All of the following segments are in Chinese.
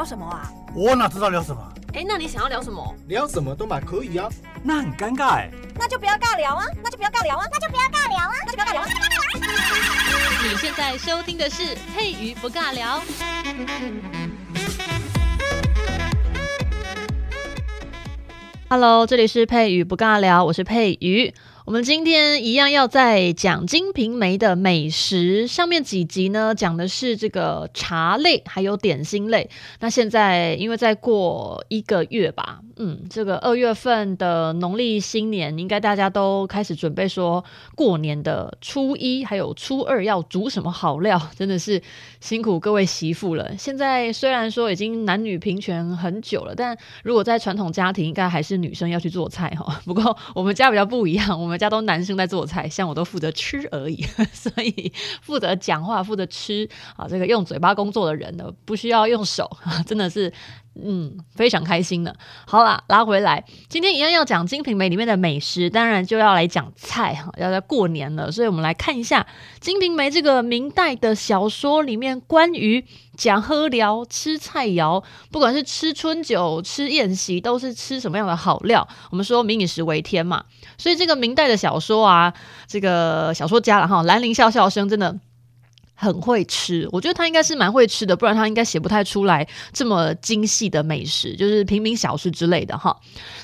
聊什么啊？我哪知道聊什么？哎，那你想要聊什么？聊什么都嘛可以啊。那很尴尬哎。那就不要尬聊啊！那就不要尬聊啊！那就不要尬聊啊！那就不要尬聊啊！你现在收听的是佩瑜不尬聊。Hello，这里是佩瑜不尬聊，我是佩瑜。我们今天一样要在讲《金瓶梅》的美食。上面几集呢，讲的是这个茶类，还有点心类。那现在因为再过一个月吧，嗯，这个二月份的农历新年，应该大家都开始准备说过年的初一还有初二要煮什么好料，真的是辛苦各位媳妇了。现在虽然说已经男女平权很久了，但如果在传统家庭，应该还是女生要去做菜哈。不过我们家比较不一样，我我们。家都男生在做菜，像我都负责吃而已，所以负责讲话、负责吃啊，这个用嘴巴工作的人呢，不需要用手，真的是。嗯，非常开心的。好啦，拉回来，今天一样要讲《金瓶梅》里面的美食，当然就要来讲菜哈。要在过年了，所以我们来看一下《金瓶梅》这个明代的小说里面关于讲喝聊吃菜肴，不管是吃春酒、吃宴席，都是吃什么样的好料。我们说民以食为天嘛，所以这个明代的小说啊，这个小说家了哈，兰陵笑笑生真的。很会吃，我觉得他应该是蛮会吃的，不然他应该写不太出来这么精细的美食，就是平民小吃之类的哈。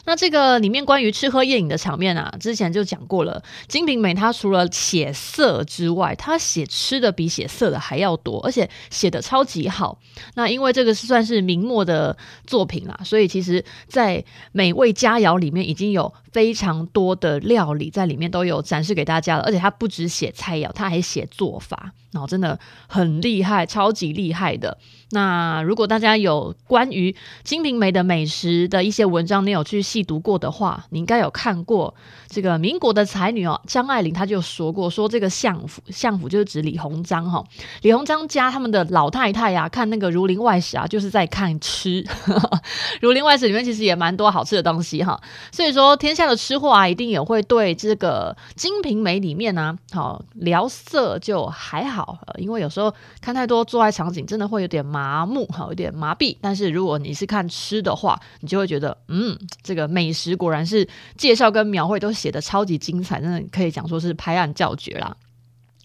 那这个里面关于吃喝宴饮的场面啊，之前就讲过了。《金瓶梅》它除了写色之外，它写吃的比写色的还要多，而且写的超级好。那因为这个是算是明末的作品啦，所以其实在美味佳肴里面已经有非常多的料理在里面都有展示给大家了，而且他不止写菜肴，他还写做法，然后真的很厉害，超级厉害的。那如果大家有关于《金瓶梅》的美食的一些文章，你有去细读过的话，你应该有看过这个民国的才女哦，张爱玲她就说过，说这个相府，相府就是指李鸿章哈，李鸿章家他们的老太太呀、啊，看那个《儒林外史》啊，就是在看吃，《儒林外史》里面其实也蛮多好吃的东西哈，所以说天下的吃货啊，一定也会对这个《金瓶梅》里面呢，好聊色就还好，因为有时候看太多做爱场景，真的会有点。麻木，好，有点麻痹。但是如果你是看吃的话，你就会觉得，嗯，这个美食果然是介绍跟描绘都写的超级精彩，真的可以讲说是拍案叫绝啦。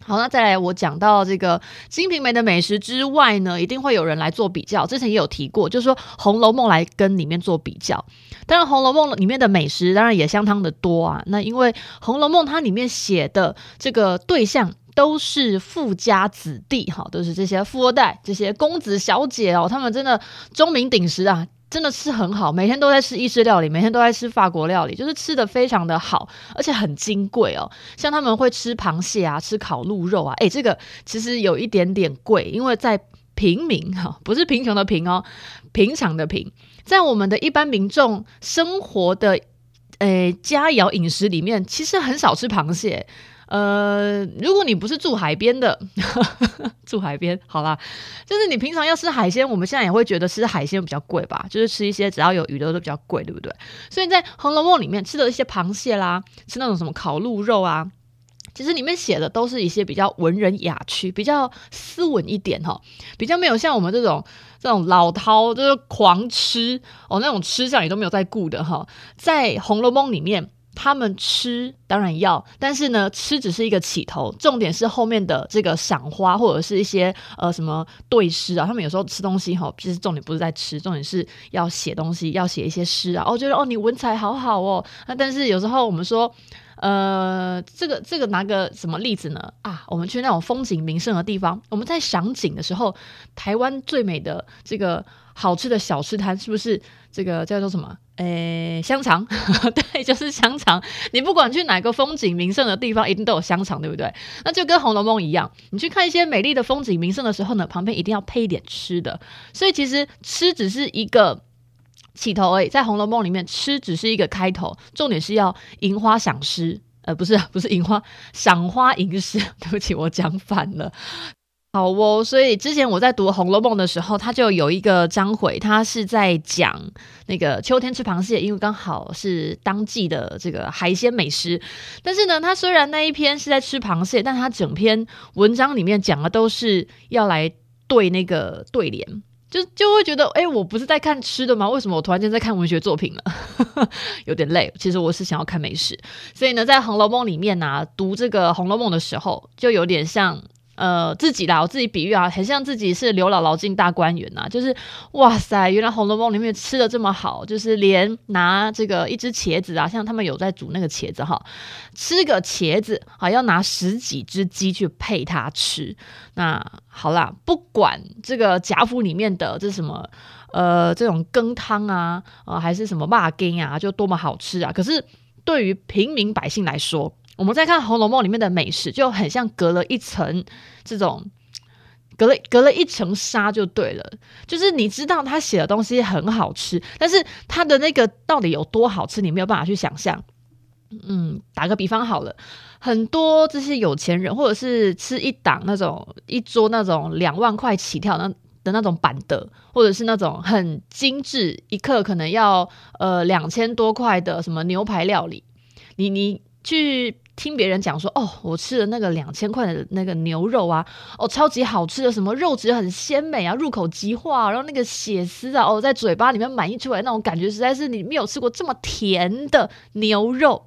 好，那再来我讲到这个《金瓶梅》的美食之外呢，一定会有人来做比较。之前也有提过，就是说《红楼梦》来跟里面做比较。当然，《红楼梦》里面的美食当然也相当的多啊。那因为《红楼梦》它里面写的这个对象。都是富家子弟，哈，都是这些富二代，这些公子小姐哦，他们真的钟鸣鼎食啊，真的吃很好，每天都在吃意式料理，每天都在吃法国料理，就是吃的非常的好，而且很金贵哦。像他们会吃螃蟹啊，吃烤鹿肉啊，诶，这个其实有一点点贵，因为在平民哈，不是贫穷的贫哦，平常的平，在我们的一般民众生活的诶佳肴饮食里面，其实很少吃螃蟹。呃，如果你不是住海边的，住海边好啦，就是你平常要吃海鲜，我们现在也会觉得吃海鲜比较贵吧，就是吃一些只要有鱼的都比较贵，对不对？所以在《红楼梦》里面吃的一些螃蟹啦，吃那种什么烤鹿肉啊，其实里面写的都是一些比较文人雅趣、比较斯文一点哈，比较没有像我们这种这种老饕就是狂吃哦，那种吃相也都没有在顾的哈，在《红楼梦》里面。他们吃当然要，但是呢，吃只是一个起头，重点是后面的这个赏花或者是一些呃什么对诗啊。他们有时候吃东西哈，其实重点不是在吃，重点是要写东西，要写一些诗啊。我觉得哦，你文采好好哦。那但是有时候我们说，呃，这个这个拿个什么例子呢？啊，我们去那种风景名胜的地方，我们在赏景的时候，台湾最美的这个好吃的小吃摊，是不是这个叫做什么？诶，香肠，对，就是香肠。你不管去哪个风景名胜的地方，一定都有香肠，对不对？那就跟《红楼梦》一样，你去看一些美丽的风景名胜的时候呢，旁边一定要配一点吃的。所以其实吃只是一个起头而已，在《红楼梦》里面，吃只是一个开头，重点是要吟花赏诗，呃，不是，不是吟花，赏花吟诗。对不起，我讲反了。好哦，所以之前我在读《红楼梦》的时候，他就有一个章回，他是在讲那个秋天吃螃蟹，因为刚好是当季的这个海鲜美食。但是呢，他虽然那一篇是在吃螃蟹，但他整篇文章里面讲的都是要来对那个对联。就就会觉得，哎，我不是在看吃的吗？为什么我突然间在看文学作品了？有点累。其实我是想要看美食，所以呢，在《红楼梦》里面呢、读这个《红楼梦》的时候，就有点像。呃，自己啦，我自己比喻啊，很像自己是刘姥姥进大观园呐，就是哇塞，原来《红楼梦》里面吃的这么好，就是连拿这个一只茄子啊，像他们有在煮那个茄子哈，吃个茄子啊，要拿十几只鸡去配它吃。那好啦，不管这个贾府里面的这什么呃这种羹汤啊，呃还是什么辣羹啊，就多么好吃啊，可是对于平民百姓来说，我们在看《红楼梦》里面的美食，就很像隔了一层这种，隔了隔了一层纱就对了。就是你知道他写的东西很好吃，但是他的那个到底有多好吃，你没有办法去想象。嗯，打个比方好了，很多这些有钱人，或者是吃一档那种一桌那种两万块起跳那的那种板的，或者是那种很精致，一客可能要呃两千多块的什么牛排料理，你你去。听别人讲说，哦，我吃了那个两千块的那个牛肉啊，哦，超级好吃的，什么肉质很鲜美啊，入口即化，然后那个血丝啊，哦，在嘴巴里面满溢出来那种感觉，实在是你没有吃过这么甜的牛肉。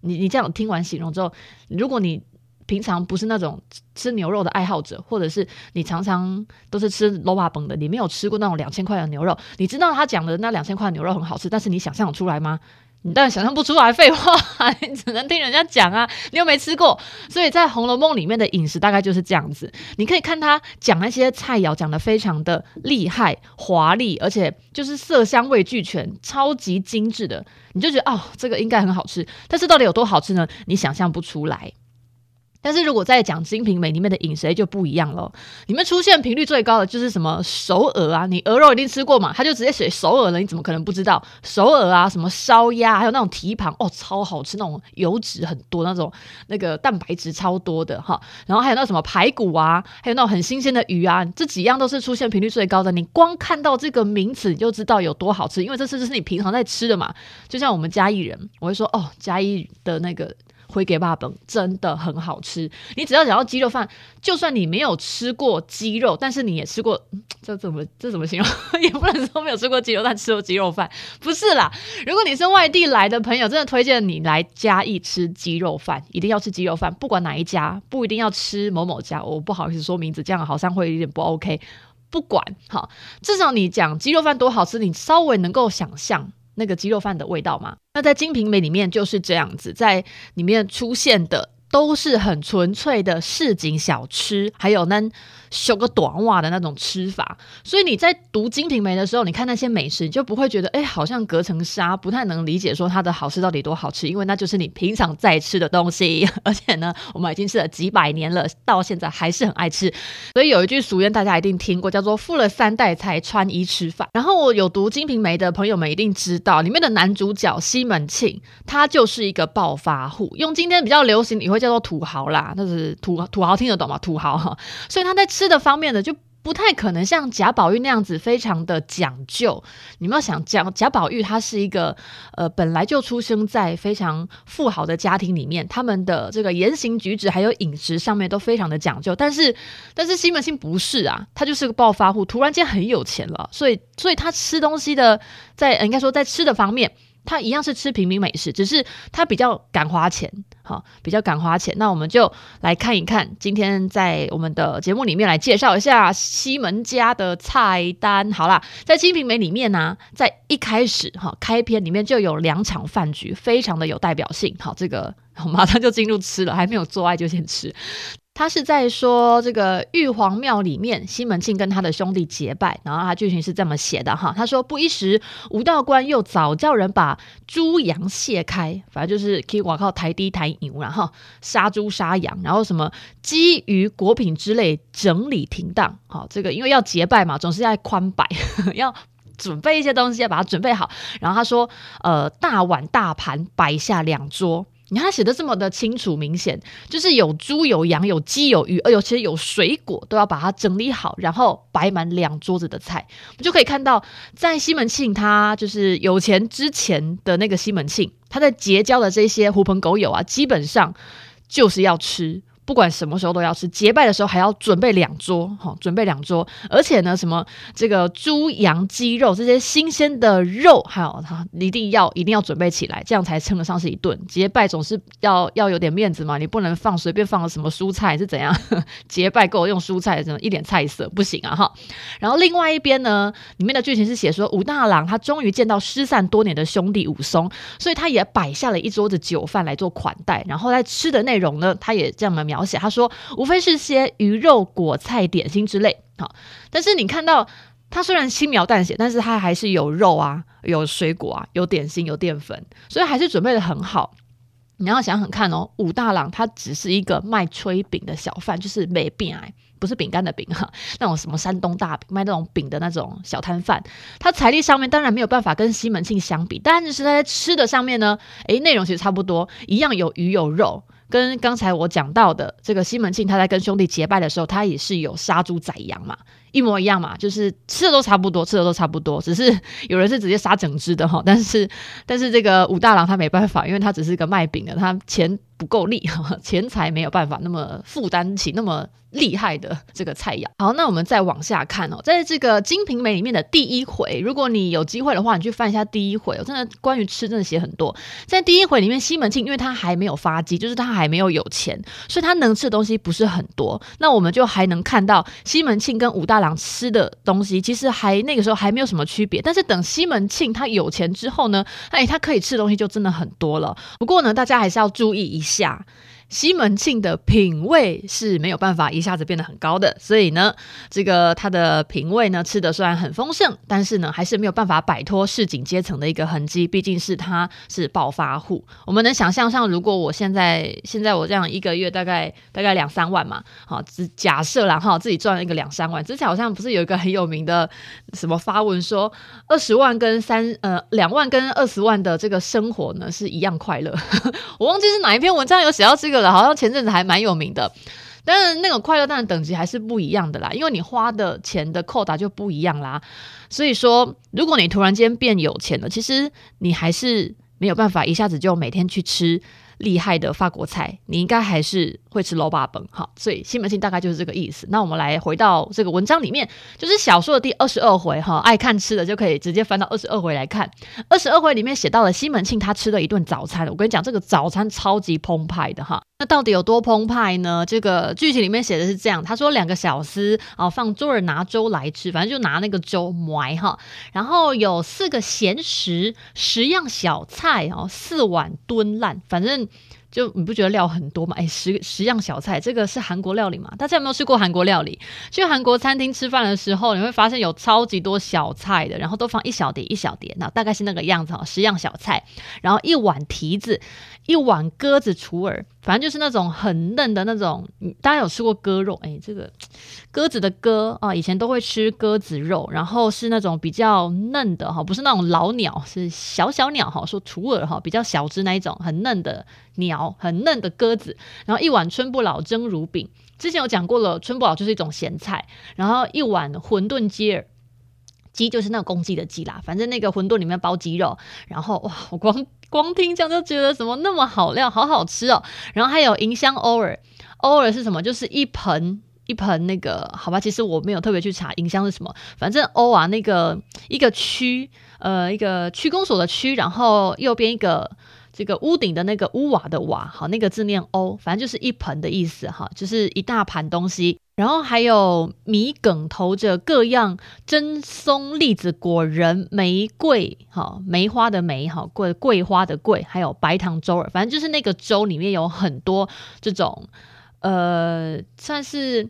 你你这样听完形容之后，如果你平常不是那种吃牛肉的爱好者，或者是你常常都是吃卤肉饭的，你没有吃过那种两千块的牛肉，你知道他讲的那两千块牛肉很好吃，但是你想象出来吗？你当然想象不出来，废话，你只能听人家讲啊，你又没吃过，所以在《红楼梦》里面的饮食大概就是这样子。你可以看他讲那些菜肴，讲得非常的厉害、华丽，而且就是色香味俱全，超级精致的，你就觉得哦，这个应该很好吃。但是到底有多好吃呢？你想象不出来。但是如果在讲《金瓶梅》里面的饮食就不一样了，里面出现频率最高的就是什么熟鹅啊，你鹅肉一定吃过嘛，他就直接写熟鹅了，你怎么可能不知道？熟鹅啊，什么烧鸭，还有那种蹄膀，哦，超好吃，那种油脂很多，那种那个蛋白质超多的哈，然后还有那什么排骨啊，还有那种很新鲜的鱼啊，这几样都是出现频率最高的。你光看到这个名词，你就知道有多好吃，因为这是这是你平常在吃的嘛。就像我们嘉义人，我会说哦，嘉义的那个。回给爸本真的很好吃。你只要讲到鸡肉饭，就算你没有吃过鸡肉，但是你也吃过，这怎么这怎么形容？也不能说没有吃过鸡肉，但吃过鸡肉饭，不是啦。如果你是外地来的朋友，真的推荐你来嘉义吃鸡肉饭，一定要吃鸡肉饭，不管哪一家，不一定要吃某某家。我不好意思说名字，这样好像会有点不 OK。不管好，至少你讲鸡肉饭多好吃，你稍微能够想象。那个鸡肉饭的味道吗？那在《金瓶梅》里面就是这样子，在里面出现的。都是很纯粹的市井小吃，还有那修个短袜的那种吃法。所以你在读《金瓶梅》的时候，你看那些美食，你就不会觉得哎，好像隔层纱，不太能理解说它的好吃到底多好吃，因为那就是你平常在吃的东西。而且呢，我们已经吃了几百年了，到现在还是很爱吃。所以有一句俗谚大家一定听过，叫做“富了三代才穿衣吃饭”。然后我有读《金瓶梅》的朋友们一定知道，里面的男主角西门庆，他就是一个暴发户。用今天比较流行，你会。叫做土豪啦，那是土土豪听得懂吗？土豪哈，所以他在吃的方面呢，就不太可能像贾宝玉那样子非常的讲究。你们要想讲贾宝玉，他是一个呃本来就出生在非常富豪的家庭里面，他们的这个言行举止还有饮食上面都非常的讲究。但是但是西门庆不是啊，他就是个暴发户，突然间很有钱了，所以所以他吃东西的在应该说在吃的方面。他一样是吃平民美食，只是他比较敢花钱，好，比较敢花钱。那我们就来看一看，今天在我们的节目里面来介绍一下西门家的菜单。好啦，在《金瓶梅》里面呢、在一开始哈开篇里面就有两场饭局，非常的有代表性。好，这个我马上就进入吃了，还没有做爱就先吃。他是在说这个玉皇庙里面，西门庆跟他的兄弟结拜，然后他剧情是这么写的哈。他说不一时，吴道官又早叫人把猪羊卸开，反正就是可以我靠抬低抬牛，然后杀猪杀羊，然后什么鸡鱼果品之类整理停当。好，这个因为要结拜嘛，总是要宽摆，要准备一些东西，要把它准备好。然后他说，呃，大碗大盘摆下两桌。你看他写的这么的清楚明显，就是有猪有羊有鸡有鱼，而且有水果都要把它整理好，然后摆满两桌子的菜，我们就可以看到，在西门庆他就是有钱之前的那个西门庆，他在结交的这些狐朋狗友啊，基本上就是要吃。不管什么时候都要吃，结拜的时候还要准备两桌，哈、哦，准备两桌，而且呢，什么这个猪、羊、鸡肉这些新鲜的肉，还有它一定要一定要准备起来，这样才称得上是一顿。结拜总是要要有点面子嘛，你不能放随便放了什么蔬菜是怎样？结拜够用蔬菜，怎么一点菜色不行啊？哈。然后另外一边呢，里面的剧情是写说武大郎他终于见到失散多年的兄弟武松，所以他也摆下了一桌子酒饭来做款待，然后在吃的内容呢，他也这样描。描写他说，无非是些鱼肉、果菜、点心之类。好，但是你看到他虽然轻描淡写，但是他还是有肉啊，有水果啊，有点心，有淀粉，所以还是准备得很好。你要想想看哦，武大郎他只是一个卖炊饼的小贩，就是没饼哎，不是饼干的饼哈，那种什么山东大饼，卖那种饼的那种小摊贩。他财力上面当然没有办法跟西门庆相比，但是他在吃的上面呢，诶，内容其实差不多，一样有鱼有肉。跟刚才我讲到的这个西门庆，他在跟兄弟结拜的时候，他也是有杀猪宰羊嘛，一模一样嘛，就是吃的都差不多，吃的都差不多，只是 有人是直接杀整只的哈，但是但是这个武大郎他没办法，因为他只是一个卖饼的，他钱不够力，钱财没有办法那么负担起那么。厉害的这个菜肴。好，那我们再往下看哦，在这个《金瓶梅》里面的第一回，如果你有机会的话，你去翻一下第一回，哦，真的关于吃真的写很多。在第一回里面，西门庆因为他还没有发迹，就是他还没有有钱，所以他能吃的东西不是很多。那我们就还能看到西门庆跟武大郎想吃的东西，其实还那个时候还没有什么区别。但是等西门庆他有钱之后呢，哎，他可以吃的东西就真的很多了。不过呢，大家还是要注意一下。西门庆的品味是没有办法一下子变得很高的，所以呢，这个他的品味呢，吃的虽然很丰盛，但是呢，还是没有办法摆脱市井阶层的一个痕迹。毕竟是他是暴发户，我们能想象，像如果我现在现在我这样一个月大概大概两三万嘛，好，只假设然后，自己赚了一个两三万。之前好像不是有一个很有名的什么发文说，二十万跟三呃两万跟二十万的这个生活呢是一样快乐。我忘记是哪一篇文章有写到这个。好像前阵子还蛮有名的，但是那个快乐蛋的等级还是不一样的啦，因为你花的钱的扣打就不一样啦。所以说，如果你突然间变有钱了，其实你还是没有办法一下子就每天去吃厉害的法国菜，你应该还是会吃卤肉饭哈。所以西门庆大概就是这个意思。那我们来回到这个文章里面，就是小说的第二十二回哈，爱看吃的就可以直接翻到二十二回来看。二十二回里面写到了西门庆他吃了一顿早餐，我跟你讲，这个早餐超级澎湃的哈。那到底有多澎湃呢？这个剧情里面写的是这样，他说两个小厮啊放桌儿拿粥来吃，反正就拿那个粥埋哈，然后有四个咸食，十样小菜哦，四碗炖烂，反正。就你不觉得料很多吗？哎，十十样小菜，这个是韩国料理嘛？大家有没有吃过韩国料理？去韩国餐厅吃饭的时候，你会发现有超级多小菜的，然后都放一小碟一小碟，那大概是那个样子哈，十样小菜，然后一碗提子，一碗鸽子除耳，反正就是那种很嫩的那种。大家有吃过鸽肉？哎，这个鸽子的鸽啊，以前都会吃鸽子肉，然后是那种比较嫩的哈，不是那种老鸟，是小小鸟哈，说厨耳哈，比较小只那一种，很嫩的。鸟很嫩的鸽子，然后一碗春不老蒸乳饼，之前有讲过了，春不老就是一种咸菜，然后一碗馄饨鸡耳，鸡就是那个公鸡的鸡啦，反正那个馄饨里面包鸡肉，然后哇，我光光听这样就觉得怎么那么好料，好好吃哦，然后还有银香偶尔偶尔是什么？就是一盆一盆那个，好吧，其实我没有特别去查银香是什么，反正欧啊，那个一个区，呃，一个区公所的区，然后右边一个。这个屋顶的那个屋瓦的瓦，好，那个字念欧，反正就是一盆的意思哈，就是一大盘东西。然后还有米梗投着各样真松栗子果仁玫瑰，哈，梅花的梅，哈，桂桂花的桂，还有白糖粥儿，反正就是那个粥里面有很多这种，呃，算是。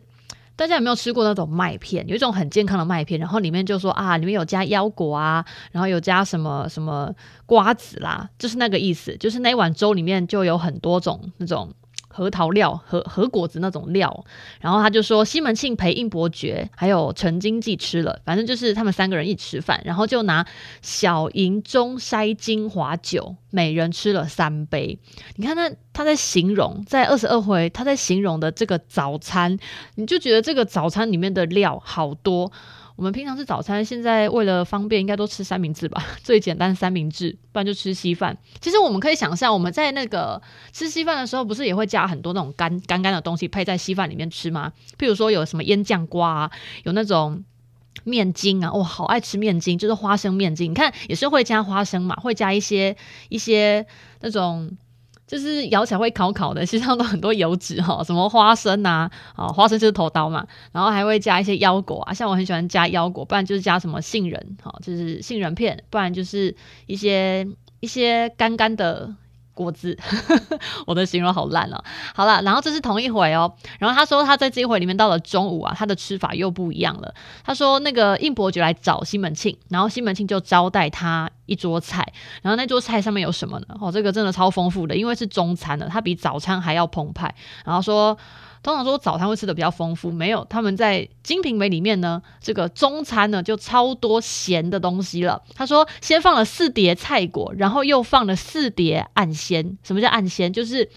大家有没有吃过那种麦片？有一种很健康的麦片，然后里面就说啊，里面有加腰果啊，然后有加什么什么瓜子啦，就是那个意思。就是那一碗粥里面就有很多种那种。核桃料、核核果子那种料，然后他就说西门庆陪应伯爵还有陈经济吃了，反正就是他们三个人一起吃饭，然后就拿小银中筛精华酒，每人吃了三杯。你看他他在形容，在二十二回他在形容的这个早餐，你就觉得这个早餐里面的料好多。我们平常吃早餐，现在为了方便，应该都吃三明治吧？最简单三明治，不然就吃稀饭。其实我们可以想象，我们在那个吃稀饭的时候，不是也会加很多那种干干干的东西配在稀饭里面吃吗？譬如说有什么腌酱瓜啊，有那种面筋啊，我、好爱吃面筋，就是花生面筋。你看也是会加花生嘛，会加一些一些那种。就是咬起来会烤烤的，身上都很多油脂哈，什么花生呐，啊花生就是头刀嘛，然后还会加一些腰果啊，像我很喜欢加腰果，不然就是加什么杏仁，哈，就是杏仁片，不然就是一些一些干干的。果子，我的形容好烂哦。好了，然后这是同一回哦。然后他说他在这一回里面到了中午啊，他的吃法又不一样了。他说那个应伯爵来找西门庆，然后西门庆就招待他一桌菜。然后那桌菜上面有什么呢？哦，这个真的超丰富的，因为是中餐的，它比早餐还要澎湃。然后说。通常说早餐会吃的比较丰富，没有他们在《金瓶梅》里面呢，这个中餐呢就超多咸的东西了。他说先放了四碟菜果，然后又放了四碟暗鲜。什么叫暗鲜？就是。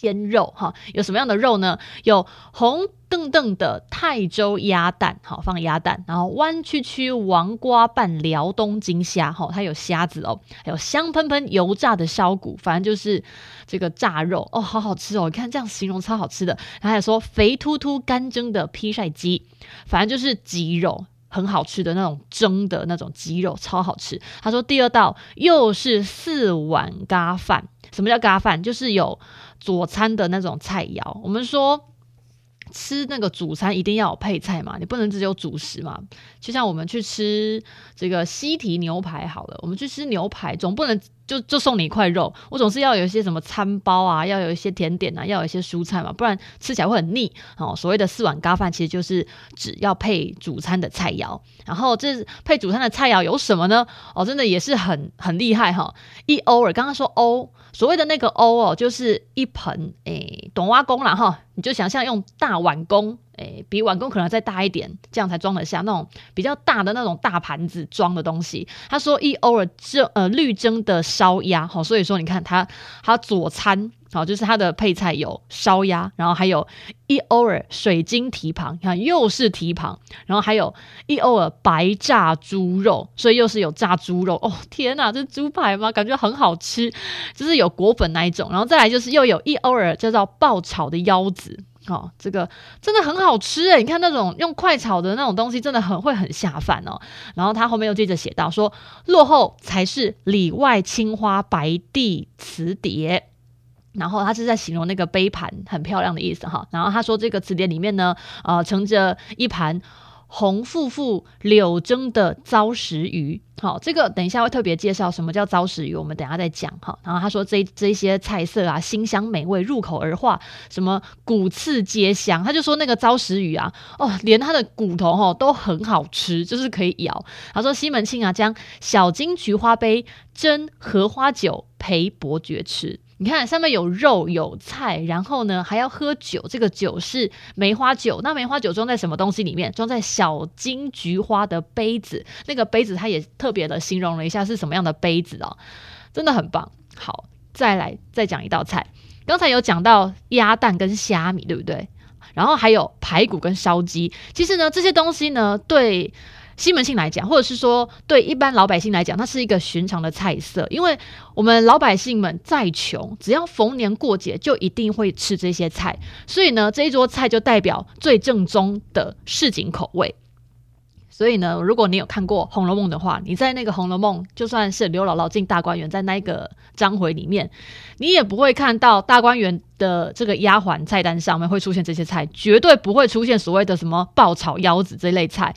鲜肉哈，有什么样的肉呢？有红澄澄的泰州鸭蛋，好放鸭蛋，然后弯曲曲黄瓜拌辽东金虾，哈，它有虾子哦，还有香喷喷油炸的烧骨，反正就是这个炸肉哦，好好吃哦，你看这样形容超好吃的。然后还有说肥突突干蒸的披晒鸡，反正就是鸡肉，很好吃的那种蒸的那种鸡肉，超好吃。他说第二道又是四碗咖饭，什么叫咖饭？就是有。佐餐的那种菜肴，我们说吃那个主餐一定要有配菜嘛，你不能只有主食嘛。就像我们去吃这个西提牛排好了，我们去吃牛排总不能就就送你一块肉，我总是要有一些什么餐包啊，要有一些甜点啊，要有一些蔬菜嘛，不然吃起来会很腻。哦，所谓的四碗咖饭其实就是只要配主餐的菜肴，然后这配主餐的菜肴有什么呢？哦，真的也是很很厉害哈、一欧尔，刚刚说欧。所谓的那个欧哦，就是一盆诶，短碗公啦哈，你就想象用大碗公，诶，比碗公可能再大一点，这样才装得下那种比较大的那种大盘子装的东西。他说一欧尔蒸呃绿蒸的烧鸭，好，所以说你看他他佐餐。好，就是它的配菜有烧鸭，然后还有一欧尔水晶蹄膀，你看又是蹄膀，然后还有一欧尔白炸猪肉，所以又是有炸猪肉哦，天哪，这是猪排吗？感觉很好吃，就是有裹粉那一种，然后再来就是又有一欧尔叫做爆炒的腰子，哦，这个真的很好吃诶，你看那种用快炒的那种东西，真的很会很下饭哦。然后他后面又接着写到说，落后才是里外青花白地瓷碟。然后他是在形容那个杯盘很漂亮的意思哈。然后他说这个瓷碟里面呢，呃，盛着一盘红富富柳蒸的糟食鱼。好，这个等一下会特别介绍什么叫糟食鱼，我们等下再讲哈。然后他说这这些菜色啊，馨香美味，入口而化，什么骨刺皆香。他就说那个糟食鱼啊，哦，连它的骨头哈都很好吃，就是可以咬。他说西门庆啊，将小金菊花杯斟荷花酒陪伯爵吃。你看上面有肉有菜，然后呢还要喝酒，这个酒是梅花酒。那梅花酒装在什么东西里面？装在小金菊花的杯子。那个杯子它也特别的形容了一下是什么样的杯子哦，真的很棒。好，再来再讲一道菜。刚才有讲到鸭蛋跟虾米，对不对？然后还有排骨跟烧鸡。其实呢这些东西呢对。西门庆来讲，或者是说对一般老百姓来讲，它是一个寻常的菜色，因为我们老百姓们再穷，只要逢年过节就一定会吃这些菜，所以呢，这一桌菜就代表最正宗的市井口味。所以呢，如果你有看过《红楼梦》的话，你在那个《红楼梦》，就算是刘姥姥进大观园，在那个章回里面，你也不会看到大观园的这个丫鬟菜单上面会出现这些菜，绝对不会出现所谓的什么爆炒腰子这类菜。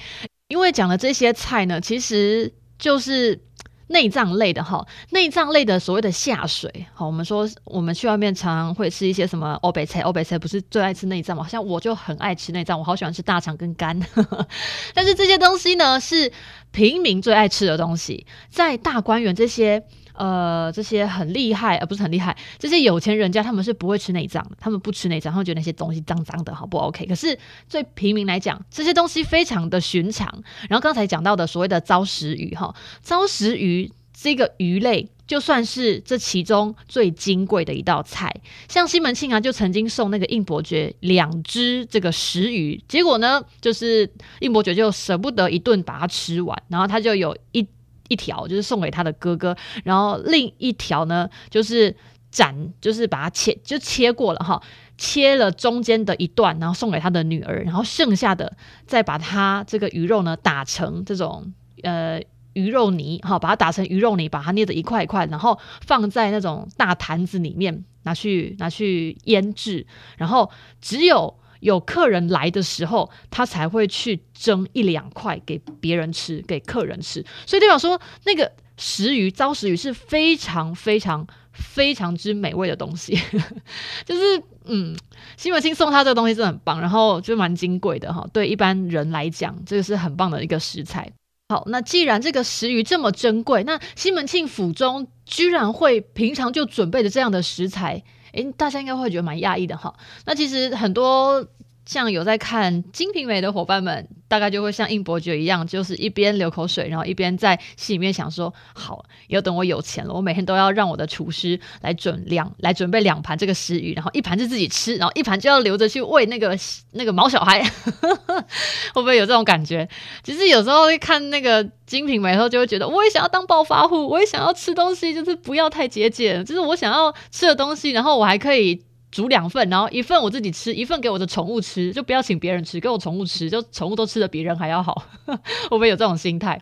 因为讲的这些菜呢，其实就是内脏类的哈，内脏类的所谓的下水。好，我们说我们去外面常常会吃一些什么欧北菜，欧北菜不是最爱吃内脏吗？好像我就很爱吃内脏，我好喜欢吃大肠跟肝。但是这些东西呢，是平民最爱吃的东西，在大观园这些。呃，这些很厉害，呃，不是很厉害，这些有钱人家他们是不会吃内脏的，他们不吃内脏，他们觉得那些东西脏脏的，好不 OK？可是对平民来讲，这些东西非常的寻常。然后刚才讲到的所谓的糟食鱼，哈，糟食鱼这个鱼类就算是这其中最金贵的一道菜，像西门庆啊，就曾经送那个应伯爵两只这个石鱼，结果呢，就是应伯爵就舍不得一顿把它吃完，然后他就有一一条就是送给他的哥哥，然后另一条呢就是斩，就是把它切就切过了哈，切了中间的一段，然后送给他的女儿，然后剩下的再把它这个鱼肉呢打成这种呃。鱼肉泥，哈，把它打成鱼肉泥，把它捏的一块一块，然后放在那种大坛子里面，拿去拿去腌制，然后只有有客人来的时候，他才会去蒸一两块给别人吃，给客人吃。所以代表说，那个石鱼，糟石鱼是非常非常非常之美味的东西。就是，嗯，西门庆送他这个东西真的很棒，然后就蛮金贵的哈。对一般人来讲，这个是很棒的一个食材。好，那既然这个石鱼这么珍贵，那西门庆府中居然会平常就准备的这样的食材，诶，大家应该会觉得蛮讶异的哈。那其实很多。像有在看《金瓶梅》的伙伴们，大概就会像应伯爵一样，就是一边流口水，然后一边在心里面想说：“好，要等我有钱了，我每天都要让我的厨师来准两来准备两盘这个食鱼，然后一盘是自己吃，然后一盘就要留着去喂那个那个毛小孩。”会不会有这种感觉？其实有时候会看那个《金瓶梅》的时候，就会觉得我也想要当暴发户，我也想要吃东西，就是不要太节俭，就是我想要吃的东西，然后我还可以。煮两份，然后一份我自己吃，一份给我的宠物吃，就不要请别人吃，给我宠物吃，就宠物都吃的比人还要好，会不会有这种心态？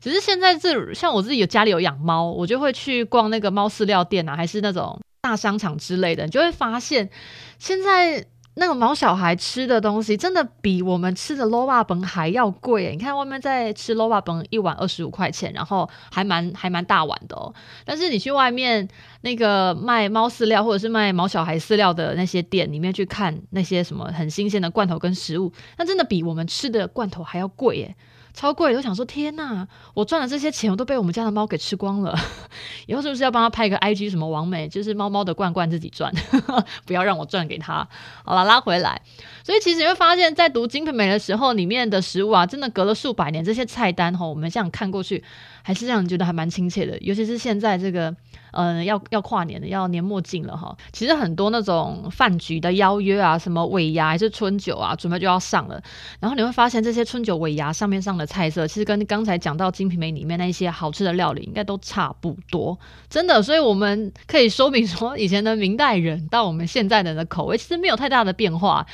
只是现在这像我自己有家里有养猫，我就会去逛那个猫饲料店啊，还是那种大商场之类的，你就会发现现在。那个毛小孩吃的东西真的比我们吃的 l o w a 本还要贵。你看外面在吃 l o w a 本一碗二十五块钱，然后还蛮还蛮大碗的哦。但是你去外面那个卖猫饲料或者是卖毛小孩饲料的那些店里面去看那些什么很新鲜的罐头跟食物，那真的比我们吃的罐头还要贵耶。超贵，我想说天呐，我赚的这些钱我都被我们家的猫给吃光了。以后是不是要帮他拍一个 IG 什么王美，就是猫猫的罐罐自己赚，不要让我赚给他。好了，拉回来。所以其实你会发现在读《金瓶梅》的时候，里面的食物啊，真的隔了数百年，这些菜单哈，我们这样看过去，还是让人觉得还蛮亲切的。尤其是现在这个。嗯，要要跨年了，要年末近了哈。其实很多那种饭局的邀约啊，什么尾牙还是春酒啊，准备就要上了。然后你会发现，这些春酒尾牙上面上的菜色，其实跟刚才讲到《金瓶梅》里面那些好吃的料理，应该都差不多。真的，所以我们可以说明说，以前的明代人到我们现在人的口味，其实没有太大的变化。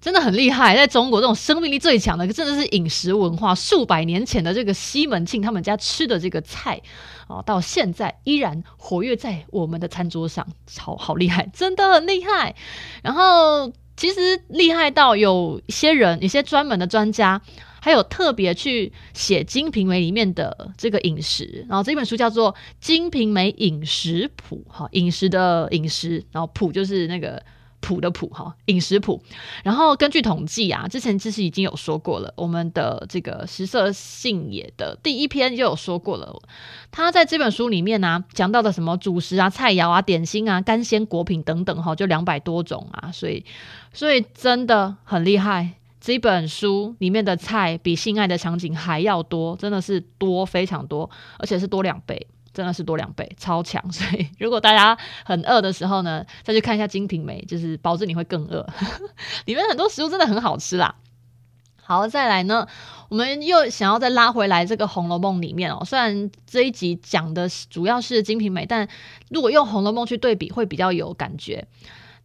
真的很厉害，在中国这种生命力最强的，真的是饮食文化。数百年前的这个西门庆他们家吃的这个菜，哦，到现在依然活跃在我们的餐桌上，好好厉害，真的很厉害。然后其实厉害到有一些人，一些专门的专家，还有特别去写《金瓶梅》里面的这个饮食。然后这本书叫做《金瓶梅饮食谱》，哈，饮食的饮食，然后谱就是那个。谱的谱哈，饮食谱。然后根据统计啊，之前其实已经有说过了，我们的这个食色性也的第一篇就有说过了。他在这本书里面呢、啊，讲到的什么主食啊、菜肴啊、点心啊、干鲜果品等等哈，就两百多种啊，所以所以真的很厉害。这本书里面的菜比性爱的场景还要多，真的是多非常多，而且是多两倍。真的是多两倍，超强！所以如果大家很饿的时候呢，再去看一下《金瓶梅》，就是保证你会更饿。里面很多食物真的很好吃啦。好，再来呢，我们又想要再拉回来这个《红楼梦》里面哦。虽然这一集讲的主要是《金瓶梅》，但如果用《红楼梦》去对比，会比较有感觉。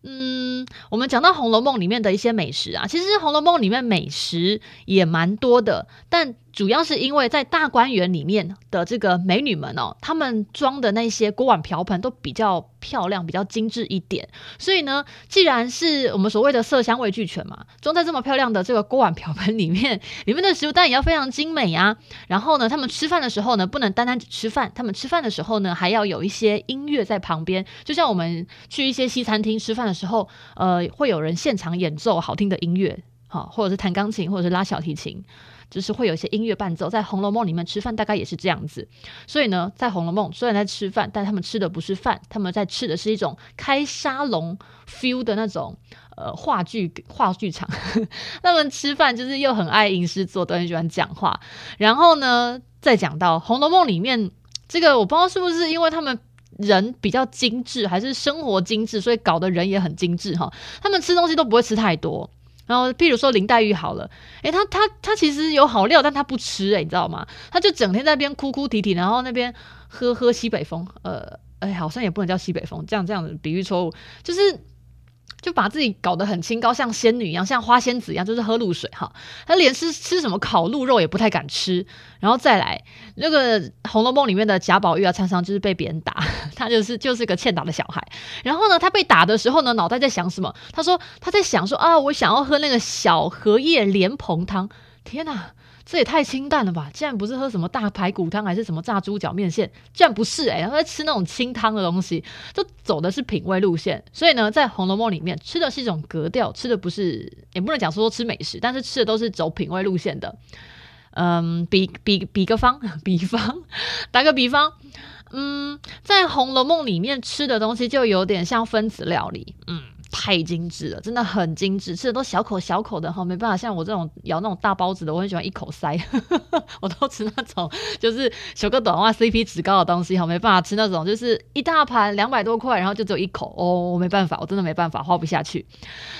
嗯，我们讲到《红楼梦》里面的一些美食啊，其实《红楼梦》里面美食也蛮多的，但。主要是因为在大观园里面的这个美女们哦，她们装的那些锅碗瓢盆都比较漂亮，比较精致一点。所以呢，既然是我们所谓的色香味俱全嘛，装在这么漂亮的这个锅碗瓢盆里面，里面的食物当然也要非常精美啊。然后呢，他们吃饭的时候呢，不能单单只吃饭，他们吃饭的时候呢，还要有一些音乐在旁边。就像我们去一些西餐厅吃饭的时候，呃，会有人现场演奏好听的音乐，好，或者是弹钢琴，或者是拉小提琴。就是会有一些音乐伴奏，在《红楼梦》里面吃饭大概也是这样子，所以呢，在《红楼梦》虽然在吃饭，但他们吃的不是饭，他们在吃的是一种开沙龙 feel 的那种呃话剧话剧场。他们吃饭就是又很爱吟诗作对，很喜欢讲话。然后呢，再讲到《红楼梦》里面这个，我不知道是不是因为他们人比较精致，还是生活精致，所以搞得人也很精致哈。他们吃东西都不会吃太多。然后，譬如说林黛玉好了，诶，她她她其实有好料，但她不吃，诶，你知道吗？她就整天在那边哭哭啼啼，然后那边喝喝西北风，呃，哎，好像也不能叫西北风，这样这样的比喻错误，就是。就把自己搞得很清高，像仙女一样，像花仙子一样，就是喝露水哈。他连吃吃什么烤鹿肉也不太敢吃，然后再来那个《红楼梦》里面的贾宝玉啊，常常就是被别人打，他就是就是个欠打的小孩。然后呢，他被打的时候呢，脑袋在想什么？他说他在想说啊，我想要喝那个小荷叶莲蓬汤。天哪！这也太清淡了吧！竟然不是喝什么大排骨汤，还是什么炸猪脚面线，竟然不是哎、欸，他在吃那种清汤的东西，就走的是品味路线。所以呢，在《红楼梦》里面吃的是一种格调，吃的不是，也不能讲说吃美食，但是吃的都是走品味路线的。嗯，比比比个方，比方打个比方，嗯，在《红楼梦》里面吃的东西就有点像分子料理，嗯。太精致了，真的很精致，吃的都小口小口的哈，没办法像我这种咬那种大包子的，我很喜欢一口塞，我都吃那种就是小个短袜 CP 值高的东西哈，没办法吃那种就是一大盘两百多块，然后就只有一口哦，我没办法，我真的没办法，花不下去。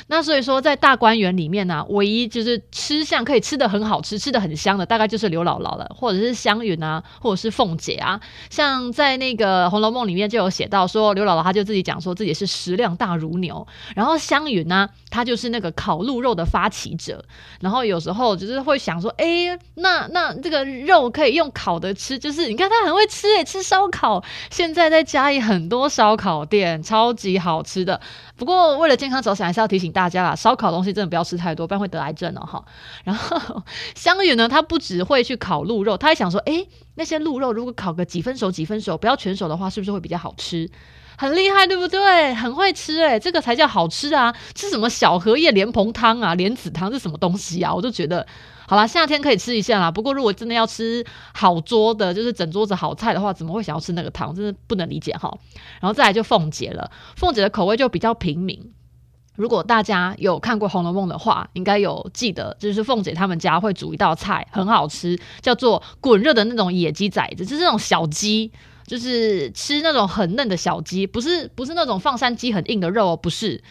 那所以说，在大观园里面呢、唯一就是吃相可以吃的很好吃，吃的很香的，大概就是刘姥姥了，或者是湘云啊，或者是凤姐啊。像在那个《红楼梦》里面就有写到说，刘姥姥她就自己讲说自己是食量大如牛。然后湘云呢，他就是那个烤鹿肉的发起者。然后有时候就是会想说，哎，那那这个肉可以用烤的吃，就是你看他很会吃诶，吃烧烤。现在在嘉义很多烧烤店，超级好吃的。不过为了健康着想，还是要提醒大家啦，烧烤东西真的不要吃太多，不然会得癌症哦哈。然后湘云呢，他不只会去烤鹿肉，他还想说，哎，那些鹿肉如果烤个几分熟几分熟，不要全熟的话，是不是会比较好吃？很厉害，对不对？很会吃诶，这个才叫好吃啊！吃什么小荷叶莲蓬汤啊、莲子汤是什么东西啊？我就觉得，好啦，夏天可以吃一下啦。不过如果真的要吃好桌的，就是整桌子好菜的话，怎么会想要吃那个汤？真的不能理解哈。然后再来就凤姐了，凤姐的口味就比较平民。如果大家有看过《红楼梦》的话，应该有记得，就是凤姐他们家会煮一道菜，很好吃，叫做滚热的那种野鸡崽子，就是那种小鸡。就是吃那种很嫩的小鸡，不是不是那种放山鸡很硬的肉哦，不是，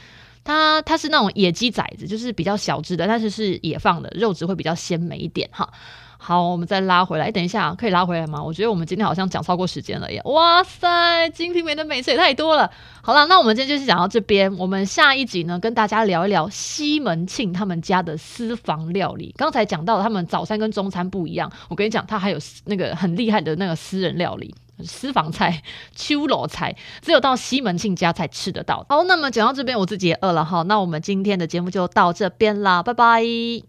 它它是那种野鸡崽子，就是比较小只的，但是是野放的，肉质会比较鲜美一点哈。好，我们再拉回来，等一下可以拉回来吗？我觉得我们今天好像讲超过时间了耶！哇塞，金瓶梅的美食也太多了。好了，那我们今天就是讲到这边，我们下一集呢跟大家聊一聊西门庆他们家的私房料理。刚才讲到他们早餐跟中餐不一样，我跟你讲，他还有那个很厉害的那个私人料理。私房菜、秋楼菜，只有到西门庆家才吃得到。好，那么讲到这边，我自己也饿了哈。那我们今天的节目就到这边啦，拜拜。